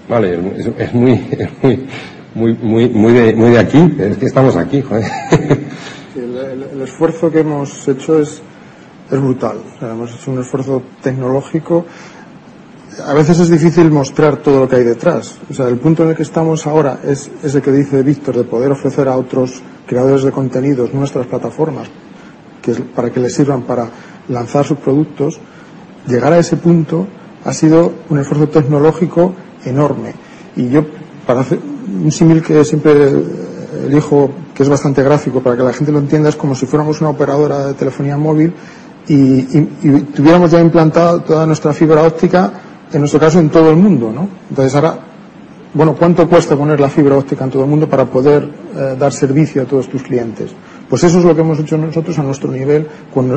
Vale, es, muy, muy, muy, muy, de, muy de aquí, es que estamos aquí, joder. el, esfuerzo que hemos hecho es, es brutal. hemos hecho un esfuerzo tecnológico a veces es difícil mostrar todo lo que hay detrás. O sea, el punto en el que estamos ahora es ese que dice Víctor, de poder ofrecer a otros creadores de contenidos nuestras plataformas que para que les sirvan para lanzar sus productos. Llegar a ese punto ha sido un esfuerzo tecnológico enorme. Y yo, para hacer un símil que siempre elijo, que es bastante gráfico para que la gente lo entienda, es como si fuéramos una operadora de telefonía móvil y, tuviéramos ya implantada toda nuestra fibra óptica en nuestro caso en todo el mundo, ¿no? Entonces ahora, bueno, ¿cuánto cuesta poner la fibra óptica en todo el mundo para poder eh, dar servicio a todos tus clientes? Pues eso es lo que hemos hecho nosotros a nuestro nivel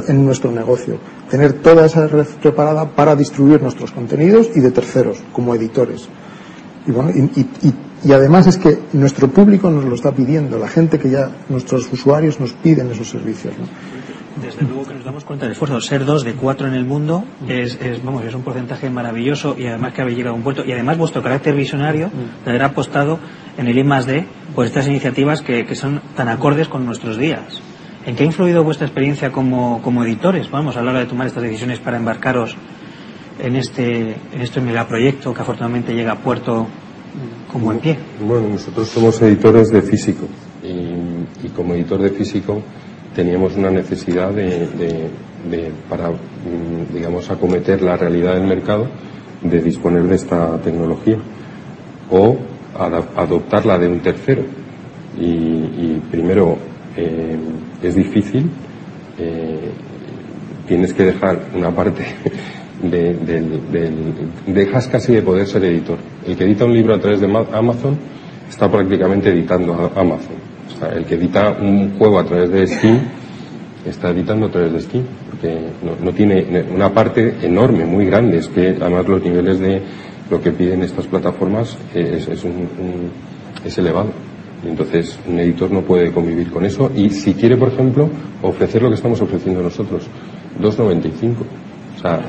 en nuestro negocio. Tener toda esa red preparada para distribuir nuestros contenidos y de terceros, como editores. Y, bueno, y, y, además es que nuestro público nos lo está pidiendo, la gente que ya, nuestros usuarios nos piden esos servicios. ¿no? Desde luego que nos damos cuenta del esfuerzo. Ser dos de cuatro en el mundo es, vamos, es un porcentaje maravilloso y además que habéis llegado a un puerto. Y además vuestro carácter visionario de haber apostado en el I D por estas iniciativas que, que, son tan acordes con nuestros días. ¿En qué ha influido vuestra experiencia como, como editores, vamos, a la hora de tomar estas decisiones para embarcaros en este, en este megaproyecto que afortunadamente llega a puerto como en pie? Bueno, nosotros somos editores de físico y, y como editor de físico teníamos una necesidad de, para, mm, digamos, acometer la realidad del mercado, de disponer de esta tecnología o adoptarla de un tercero. Y, primero, eh, es difícil, eh, tienes que dejar una parte de, dejas casi de poder ser editor. El que edita un libro a través de Amazon está prácticamente editando a Amazon el que edita un juego a través de Steam está editando a través de Steam, porque no, tiene una parte enorme, muy grande, es que además los niveles de lo que piden estas plataformas es, es, un, es elevado. Y entonces un editor no puede convivir con eso y si quiere, por ejemplo, ofrecer lo que estamos ofreciendo nosotros, 2.95. O sea,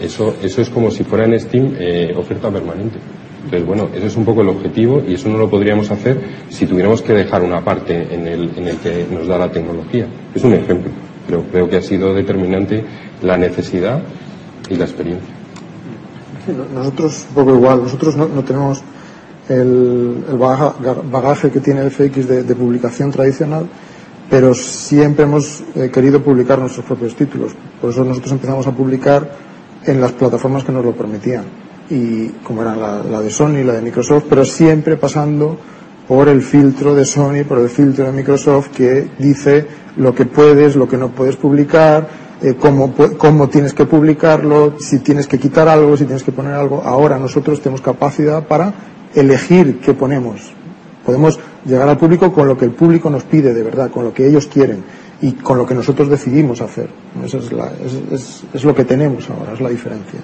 eso, eso es como si fuera en Steam eh, oferta permanente. Entonces, bueno, ese es un poco el objetivo y eso no lo podríamos hacer si tuviéramos que dejar una parte en el, en el que nos da la tecnología. Es un ejemplo, pero creo que ha sido determinante la necesidad y la experiencia. nosotros, un poco igual, nosotros no, tenemos el, el, bagaje que tiene el FX de, publicación tradicional, pero siempre hemos eh, querido publicar nuestros propios títulos. Por eso nosotros empezamos a publicar en las plataformas que nos lo permitían y como eran la, de Sony y la de Microsoft, pero siempre pasando por el filtro de Sony, por el filtro de Microsoft que dice lo que puedes, lo que no puedes publicar, eh, cómo, cómo, tienes que publicarlo, si tienes que quitar algo, si tienes que poner algo. Ahora nosotros tenemos capacidad para elegir qué ponemos. Podemos llegar al público con lo que el público nos pide de verdad, con lo que ellos quieren y con lo que nosotros decidimos hacer. Eso es, la, es, es lo que tenemos ahora, es la diferencia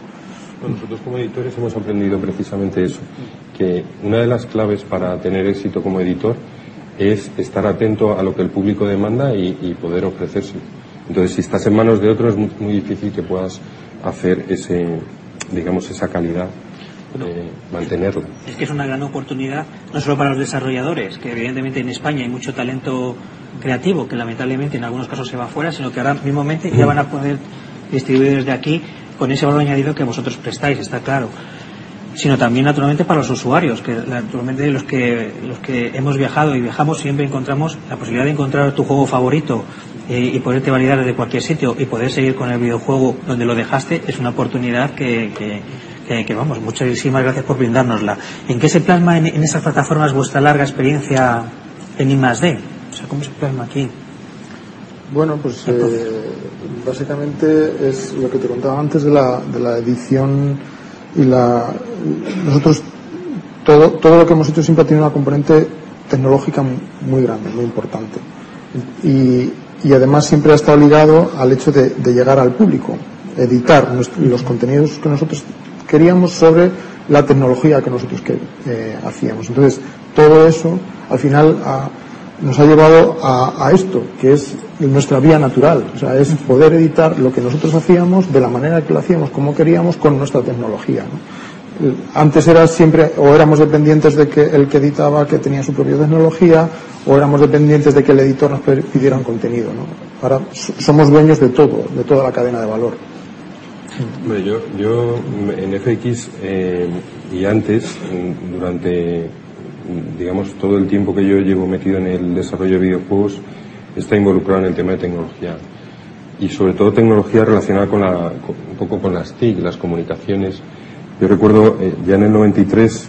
nosotros como editores hemos aprendido precisamente eso, que una de las claves para tener éxito como editor es estar atento a lo que el público demanda y, poder ofrecerse. Entonces, si estás en manos de otros, es muy, difícil que puedas hacer ese, digamos, esa calidad eh, mantenerla. Es que es una gran oportunidad, no solo para los desarrolladores, que evidentemente en España hay mucho talento creativo, que lamentablemente en algunos casos se va afuera, sino que ahora mismamente ya van a poder distribuir desde aquí con ese valor añadido que vosotros prestáis, está claro. sino también naturalmente para los usuarios, que naturalmente los que, los que hemos viajado y viajamos siempre encontramos la posibilidad de encontrar tu juego favorito eh, y poderte validar desde cualquier sitio y poder seguir con el videojuego donde lo dejaste es una oportunidad que, que, que, vamos, muchísimas gracias por brindárnosla. ¿En qué se plasma en, en esas plataformas vuestra larga experiencia en I+.D.? O sea, ¿cómo se plasma aquí? Bueno, pues eh, básicamente es lo que te contaba antes de la, de la edición y la nosotros todo, todo lo que hemos hecho siempre ha tenido una componente tecnológica muy grande, muy importante. Y, y además siempre ha estado ligado al hecho de, de llegar al público, editar los contenidos que nosotros queríamos sobre la tecnología que nosotros eh, hacíamos. Entonces, todo eso al final ha, nos ha llevado a, a, esto, que es nuestra vía natural. O sea, es poder editar lo que nosotros hacíamos de la manera que lo hacíamos, como queríamos, con nuestra tecnología. ¿no? Antes era siempre, o éramos dependientes de que el que editaba que tenía su propia tecnología, o éramos dependientes de que el editor nos pidiera un contenido. ¿no? Ahora somos dueños de todo, de toda la cadena de valor. Hombre, yo, yo en FX eh, y antes, durante digamos, todo el tiempo que yo llevo metido en el desarrollo de videojuegos está involucrado en el tema de tecnología. Y sobre todo tecnología relacionada con la, un poco con las TIC, las comunicaciones. Yo recuerdo, eh, ya en el 93,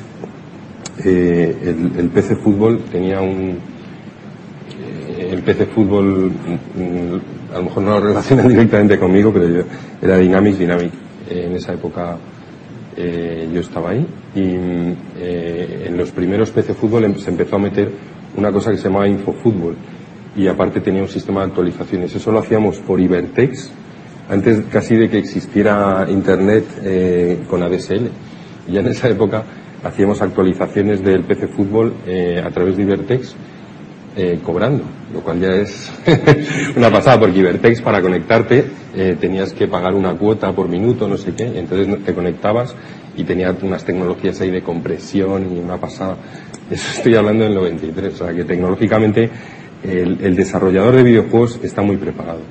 eh, el, el, PC Fútbol tenía un... Eh, el PC Fútbol, mm, a lo mejor no lo relacionan directamente conmigo, pero yo, era Dynamics Dynamic. en esa época eh, yo estaba ahí y eh, en los primeros PC Fútbol em, se empezó a meter una cosa que se llamaba InfoFútbol y aparte tenía un sistema de actualizaciones. Eso lo hacíamos por Ibertex, antes casi de que existiera Internet eh, con ADSL. Ya en esa época hacíamos actualizaciones del PC Fútbol eh, a través de Ibertex eh, cobrando, lo cual ya es una pasada, porque Ibertex para conectarte eh, tenías que pagar una cuota por minuto, no sé qué, entonces te conectabas y tenía unas tecnologías ahí de compresión y una pasada. Eso estoy hablando del 93, o sea que tecnológicamente el, desarrollador de videojuegos está muy preparado.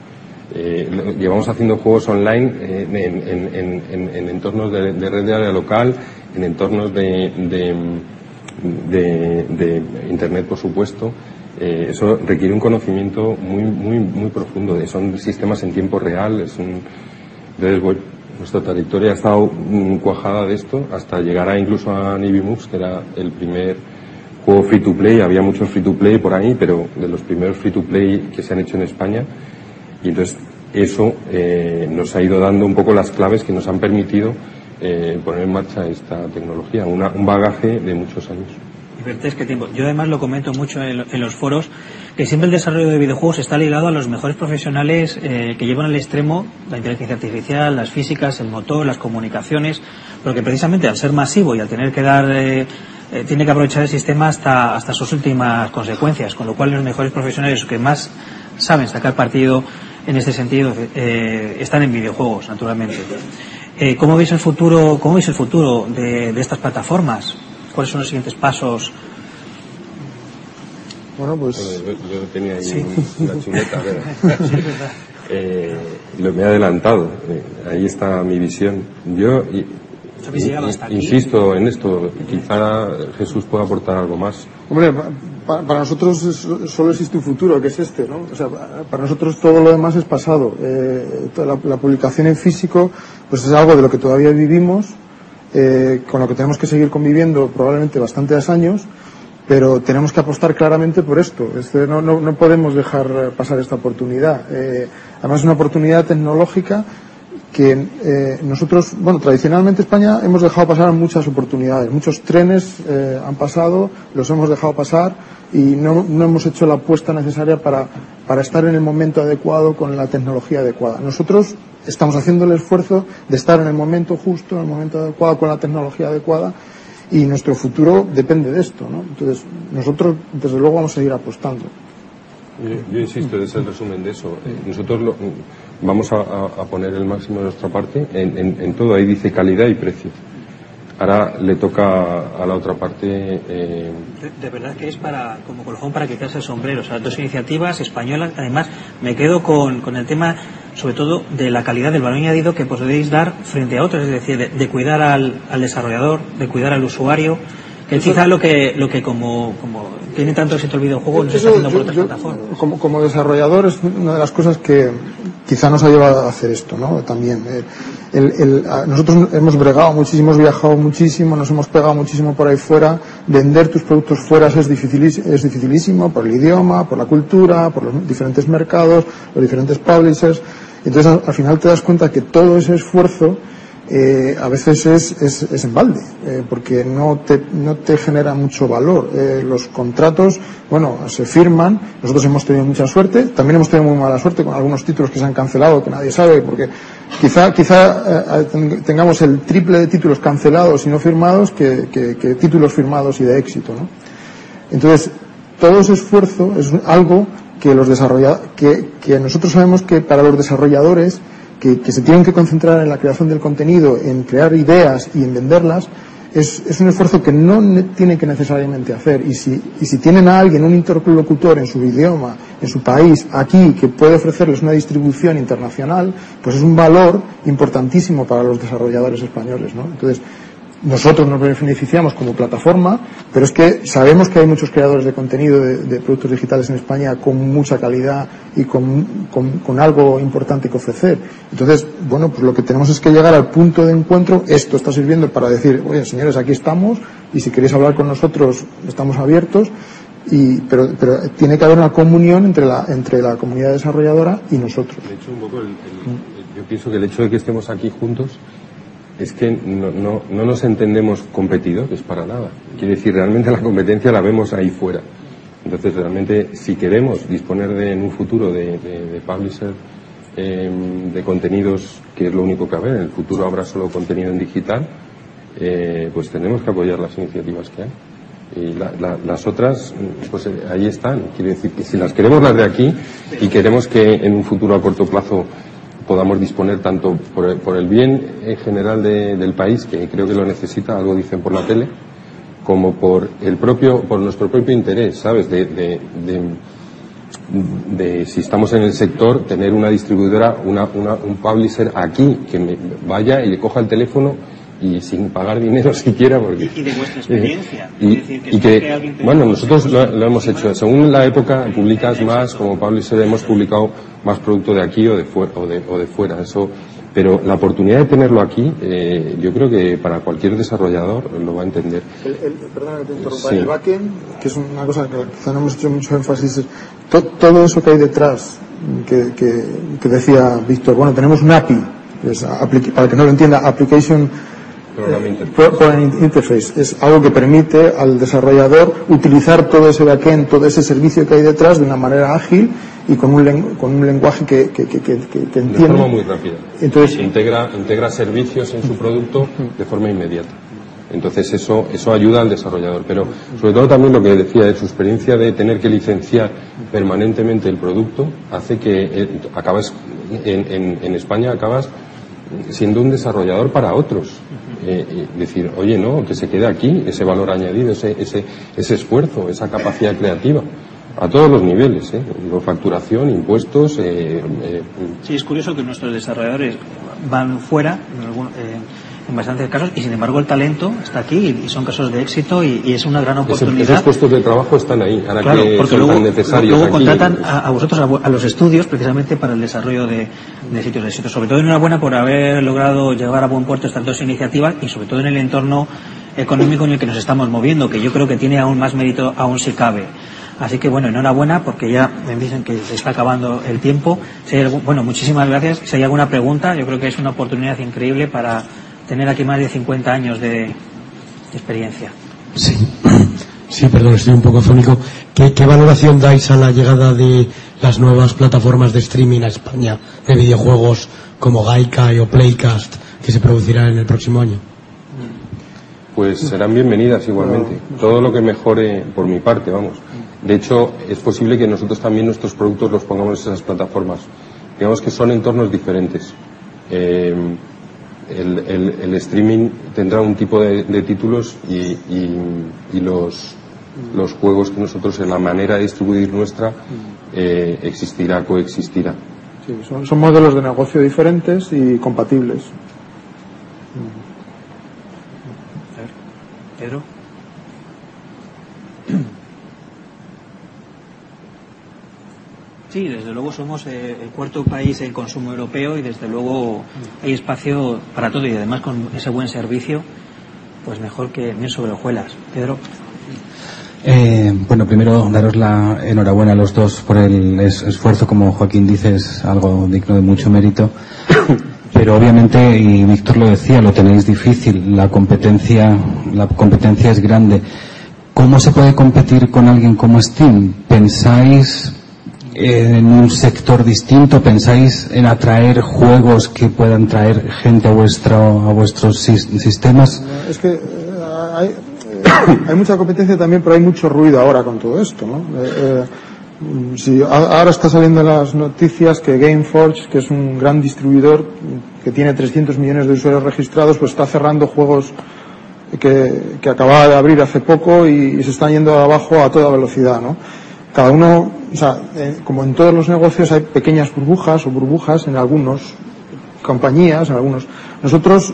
Eh, llevamos haciendo juegos online eh, en, en, en, en, entornos de, red de área local, en entornos de, de Internet, por supuesto, eh, eso requiere un conocimiento muy, muy, muy profundo. Son sistemas en tiempo real. Es un, entonces, nuestra trayectoria ha estado cuajada de esto hasta llegar a incluso a Navy Moves, que era el primer juego free to play. Había muchos free to play por ahí, pero de los primeros free to play que se han hecho en España. Y entonces eso eh, nos ha ido dando un poco las claves que nos han permitido eh, poner en marcha esta tecnología, una, un bagaje de muchos años. Qué tiempo. Yo además lo comento mucho en, los foros, que siempre el desarrollo de videojuegos está ligado a los mejores profesionales eh, que llevan al extremo la inteligencia artificial, las físicas, el motor, las comunicaciones, porque precisamente al ser masivo y al tener que dar, eh, eh, tiene que aprovechar el sistema hasta, hasta sus últimas consecuencias, con lo cual los mejores profesionales que más saben sacar partido en este sentido eh, están en videojuegos, naturalmente. Eh, ¿Cómo veis el futuro, cómo veis el futuro de estas plataformas? Cuáles son los siguientes pasos. Bueno, pues. Bueno, yo, yo, tenía ahí sí. una chuleta, pero. eh, lo me he adelantado. Eh, ahí está mi visión. Yo. Y, insisto en esto, quizá Jesús pueda aportar algo más. Hombre, para, para nosotros es, solo existe un futuro, que es este, ¿no? O sea, para nosotros todo lo demás es pasado. Eh, la, la publicación en físico, pues es algo de lo que todavía vivimos, eh, con lo que tenemos que seguir conviviendo probablemente bastantes años, pero tenemos que apostar claramente por esto. Este, no, no, no, podemos dejar pasar esta oportunidad. Eh, además es una oportunidad tecnológica que eh, nosotros, bueno, tradicionalmente España hemos dejado pasar muchas oportunidades. Muchos trenes eh, han pasado, los hemos dejado pasar y no, no hemos hecho la apuesta necesaria para, para estar en el momento adecuado con la tecnología adecuada. Nosotros estamos haciendo el esfuerzo de estar en el momento justo, en el momento adecuado, con la tecnología adecuada y nuestro futuro depende de esto, ¿no? Entonces, nosotros, desde luego, vamos a seguir apostando. Yo, yo insisto, es el resumen de eso. Eh, nosotros lo, vamos a, a, poner el máximo de nuestra parte en, en, todo. Ahí dice calidad y precio. Ahora le toca a la otra parte. Eh... De, de, verdad que es para, como colofón para quitarse el sombrero. O sea, dos iniciativas españolas. Además, me quedo con, con el tema sobre todo de la calidad del valor añadido que podéis dar frente a otros, es decir, de, de cuidar al, al, desarrollador, de cuidar al usuario, que es quizá lo que, lo que como, como tiene tanto éxito el videojuego, no se está haciendo por otras yo, plataformas. Como, como, desarrollador es una de las cosas que quizá nos ha llevado a hacer esto, ¿no? También. Eh, el, el, nosotros hemos bregado muchísimo, hemos viajado muchísimo, nos hemos pegado muchísimo por ahí fuera. Vender tus productos fuera es, dificilísimo, es dificilísimo por el idioma, por la cultura, por los diferentes mercados, los diferentes publishers. Entonces, al, al final te das cuenta que todo ese esfuerzo eh, a veces es, es, es en balde, eh, porque no te, no te genera mucho valor. Eh, los contratos, bueno, se firman, nosotros hemos tenido mucha suerte, también hemos tenido muy mala suerte con algunos títulos que se han cancelado, que nadie sabe, porque quizá, quizá eh, tengamos el triple de títulos cancelados y no firmados que, que, títulos firmados y de éxito, ¿no? Entonces, todo ese esfuerzo es algo que los desarrolla que nosotros sabemos que para los desarrolladores que, que, se tienen que concentrar en la creación del contenido, en crear ideas y en venderlas, es, es un esfuerzo que no tienen que necesariamente hacer. Y si, y si tienen a alguien, un interlocutor en su idioma, en su país, aquí, que puede ofrecerles una distribución internacional, pues es un valor importantísimo para los desarrolladores españoles. ¿no? Entonces, nosotros nos beneficiamos como plataforma, pero es que sabemos que hay muchos creadores de contenido de, productos digitales en España con mucha calidad y con, con, algo importante que ofrecer. Entonces, bueno, pues lo que tenemos es que llegar al punto de encuentro. Esto está sirviendo para decir, oye, señores, aquí estamos y si queréis hablar con nosotros, estamos abiertos. Y, pero, pero tiene que haber una comunión entre la, entre la comunidad desarrolladora y nosotros. De hecho, un poco yo pienso que el hecho de que estemos aquí juntos es que no, no, no, nos entendemos competidores para nada. Quiere decir, realmente la competencia la vemos ahí fuera. Entonces, realmente, si queremos disponer de, en un futuro de, de, de publisher eh, de contenidos, que es lo único que habrá, en el futuro habrá solo contenido en digital, eh, pues tenemos que apoyar las iniciativas que hay. Y la, las otras, pues eh, ahí están. Quiere decir que si las queremos las de aquí y queremos que en un futuro a corto plazo podamos disponer tanto por por el bien en general de, del país, que creo que lo necesita, algo dicen por la tele, como por el propio, por nuestro propio interés, ¿sabes? De, de, de, de si estamos en el sector, tener una distribuidora, una, una, un publisher aquí que me vaya y le coja el teléfono y sin pagar dinero siquiera porque y de vuestra experiencia. y, decir, que, y que, que bueno nosotros lo, lo, hemos hecho. según la época publicas más como publisher hemos publicado más producto de aquí o de fuera o de, o de fuera. Eso pero la oportunidad de tenerlo aquí eh, yo creo que para cualquier desarrollador lo va a entender. El, el, perdona que te interrumpa sí. el backend que es una cosa que quizá no hemos hecho mucho énfasis to, todo eso que hay detrás que, que, que decía Víctor bueno tenemos un API es, para el que no lo entienda application Programming Interface es algo que permite al desarrollador utilizar todo ese backend, todo ese servicio que hay detrás de una manera ágil y con un, con un lenguaje que, que, que, que, que entiende. De forma muy rápida. Entonces, integra, integra servicios en su producto de forma inmediata. Entonces eso, eso ayuda al desarrollador. Pero sobre todo también lo que decía de su experiencia de tener que licenciar permanentemente el producto hace que eh, acabas en, en, en España acabas siendo un desarrollador para otros eh, decir, oye, no, que se quede aquí ese valor añadido, ese, ese, ese esfuerzo, esa capacidad creativa a todos los niveles, ¿eh? Facturación, impuestos. Eh, eh, sí, es curioso que nuestros desarrolladores van fuera, en, algún, eh, en bastantes casos, y sin embargo el talento está aquí y son casos de éxito y, y es una gran oportunidad. Esos puestos de trabajo están ahí, ahora claro, que porque son luego, tan necesarios. Luego aquí, contratan a, a vosotros, a, a, los estudios, precisamente para el desarrollo de, de sitios de éxito. Sobre todo enhorabuena por haber logrado llevar a buen puerto estas dos iniciativas y sobre todo en el entorno económico en el que nos estamos moviendo, que yo creo que tiene aún más mérito, aún si cabe. Así que bueno, enhorabuena porque ya me dicen que se está acabando el tiempo. Si hay algún, bueno, muchísimas gracias. Si hay alguna pregunta, yo creo que es una oportunidad increíble para tener aquí más de 50 años de, de experiencia. Sí. Sí, perdón, estoy un poco afónico. ¿Qué, ¿Qué, valoración dais a la llegada de las nuevas plataformas de streaming a España de videojuegos como Gaikai o Playcast que se producirán en el próximo año? Pues serán bienvenidas igualmente. Todo lo que mejore por mi parte, vamos. De hecho, es posible que nosotros también nuestros productos los pongamos en esas plataformas. Digamos que son entornos diferentes. Eh, el, el, el, streaming tendrá un tipo de, de títulos y, y, y, los, los juegos que nosotros en la manera de distribuir nuestra eh, existirá, coexistirá. Sí, son, son modelos de negocio diferentes y compatibles. Pedro. Sí, desde luego somos eh, el cuarto país en consumo europeo y desde luego hay espacio para todo y además con ese buen servicio, pues mejor que mil sobre hojuelas. Pedro. Eh, bueno, primero daros la enhorabuena a los dos por el es- esfuerzo, como Joaquín dice, es algo digno de mucho mérito. Pero obviamente, y Víctor lo decía, lo tenéis difícil, la competencia, la competencia es grande. ¿Cómo se puede competir con alguien como Steam? ¿Pensáis en un sector distinto? ¿Pensáis en atraer juegos que puedan traer gente a vuestro, a vuestros sis- sistemas? Es que eh, hay, eh, hay mucha competencia también, pero hay mucho ruido ahora con todo esto, ¿no? Eh, si ahora está saliendo en las noticias que Gameforge, que es un gran distribuidor que tiene 300 millones de usuarios registrados, pues está cerrando juegos que, que acababa de abrir hace poco y, y se están yendo abajo a toda velocidad, ¿no? Cada uno, o sea, eh, como en todos los negocios hay pequeñas burbujas o burbujas en algunos compañías, en algunos. Nosotros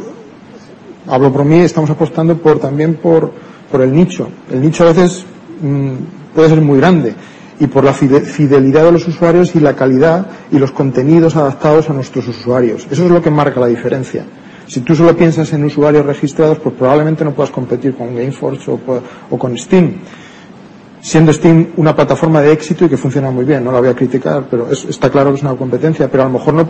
hablo por mí, estamos apostando por también por, por el nicho. El nicho a veces mm, puede ser muy grande y por la fide- fidelidad de los usuarios y la calidad y los contenidos adaptados a nuestros usuarios. Eso es lo que marca la diferencia. Si tú solo piensas en usuarios registrados, pues probablemente no puedas competir con Gameforge o, o con Steam. Siendo Steam una plataforma de éxito y que funciona muy bien, no la voy a criticar, pero es- está claro que es una competencia, pero a lo mejor no,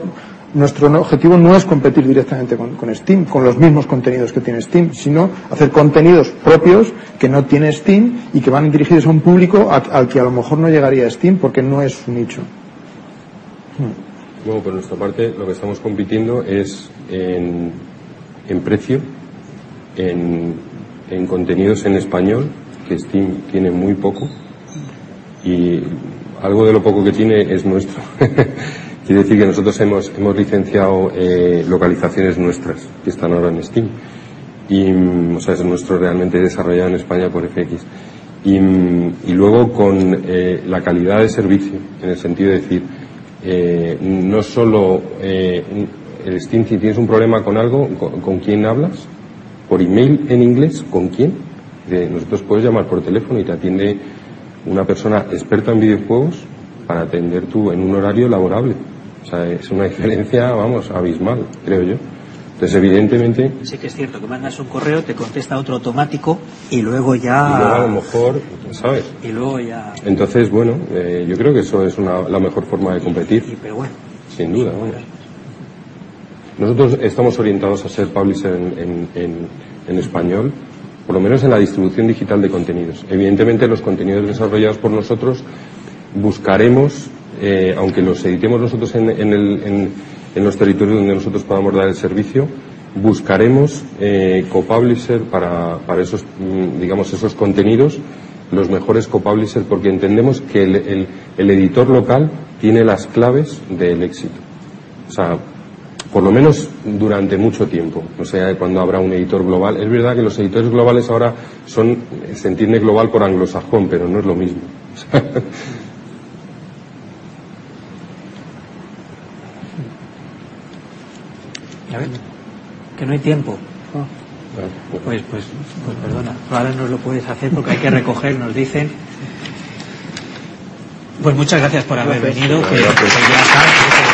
nuestro objetivo no es competir directamente con, Steam, con los mismos contenidos que tiene Steam, sino hacer contenidos propios que no tiene Steam y que van dirigidos a un público a- al que a lo mejor no llegaría Steam porque no es su nicho. Bueno, por nuestra parte, lo que estamos compitiendo es en, precio, en contenidos en español, que Steam tiene muy poco, y algo de lo poco que tiene es nuestro. Quiere decir que nosotros hemos, hemos licenciado eh, localizaciones nuestras, que están ahora en Steam. Y, mm, o sea, es nuestro realmente desarrollado en España por FX. Y, mm, y luego con eh, la calidad de servicio, en el sentido de decir, eh, no solo eh, el Steam, si tienes un problema con algo, ¿con, con quién hablas? ¿Por email en inglés? ¿Con quién? De- nosotros puedes llamar por teléfono y te atiende una persona experta en videojuegos para atender tú en un horario laborable. O sea, es una diferencia, vamos, abismal, creo yo. Entonces, evidentemente, Sí que es cierto que mandas un correo, te contesta otro automático y luego y luego a lo ya... mejor, ¿sabes? Y luego ya... Entonces, bueno, eh, yo creo que eso es una- la mejor forma de competir, y- pero bueno. sin duda. vamos. Nosotros estamos orientados a ser publisher en, en- en- en español, por lo menos en la distribución digital de contenidos. Evidentemente, los contenidos desarrollados por nosotros buscaremos, eh, aunque los editemos nosotros en, en el- en- en los territorios donde nosotros podamos dar el servicio, buscaremos eh, copublisher para, esos, mm, digamos, esos contenidos, los mejores copublisher, porque entendemos que el, el- el editor local tiene las claves del éxito. O sea, por lo menos durante mucho tiempo. No sé cuándo habrá un editor global. Es verdad que los editores globales ahora son, se entiende global por anglosajón, pero no es lo mismo. A ver, que no hay tiempo. Bueno. Pues, pues, pues perdona, ahora no lo puedes hacer porque hay que recoger, nos dicen. Pues muchas gracias por haber venido. que- que ya está.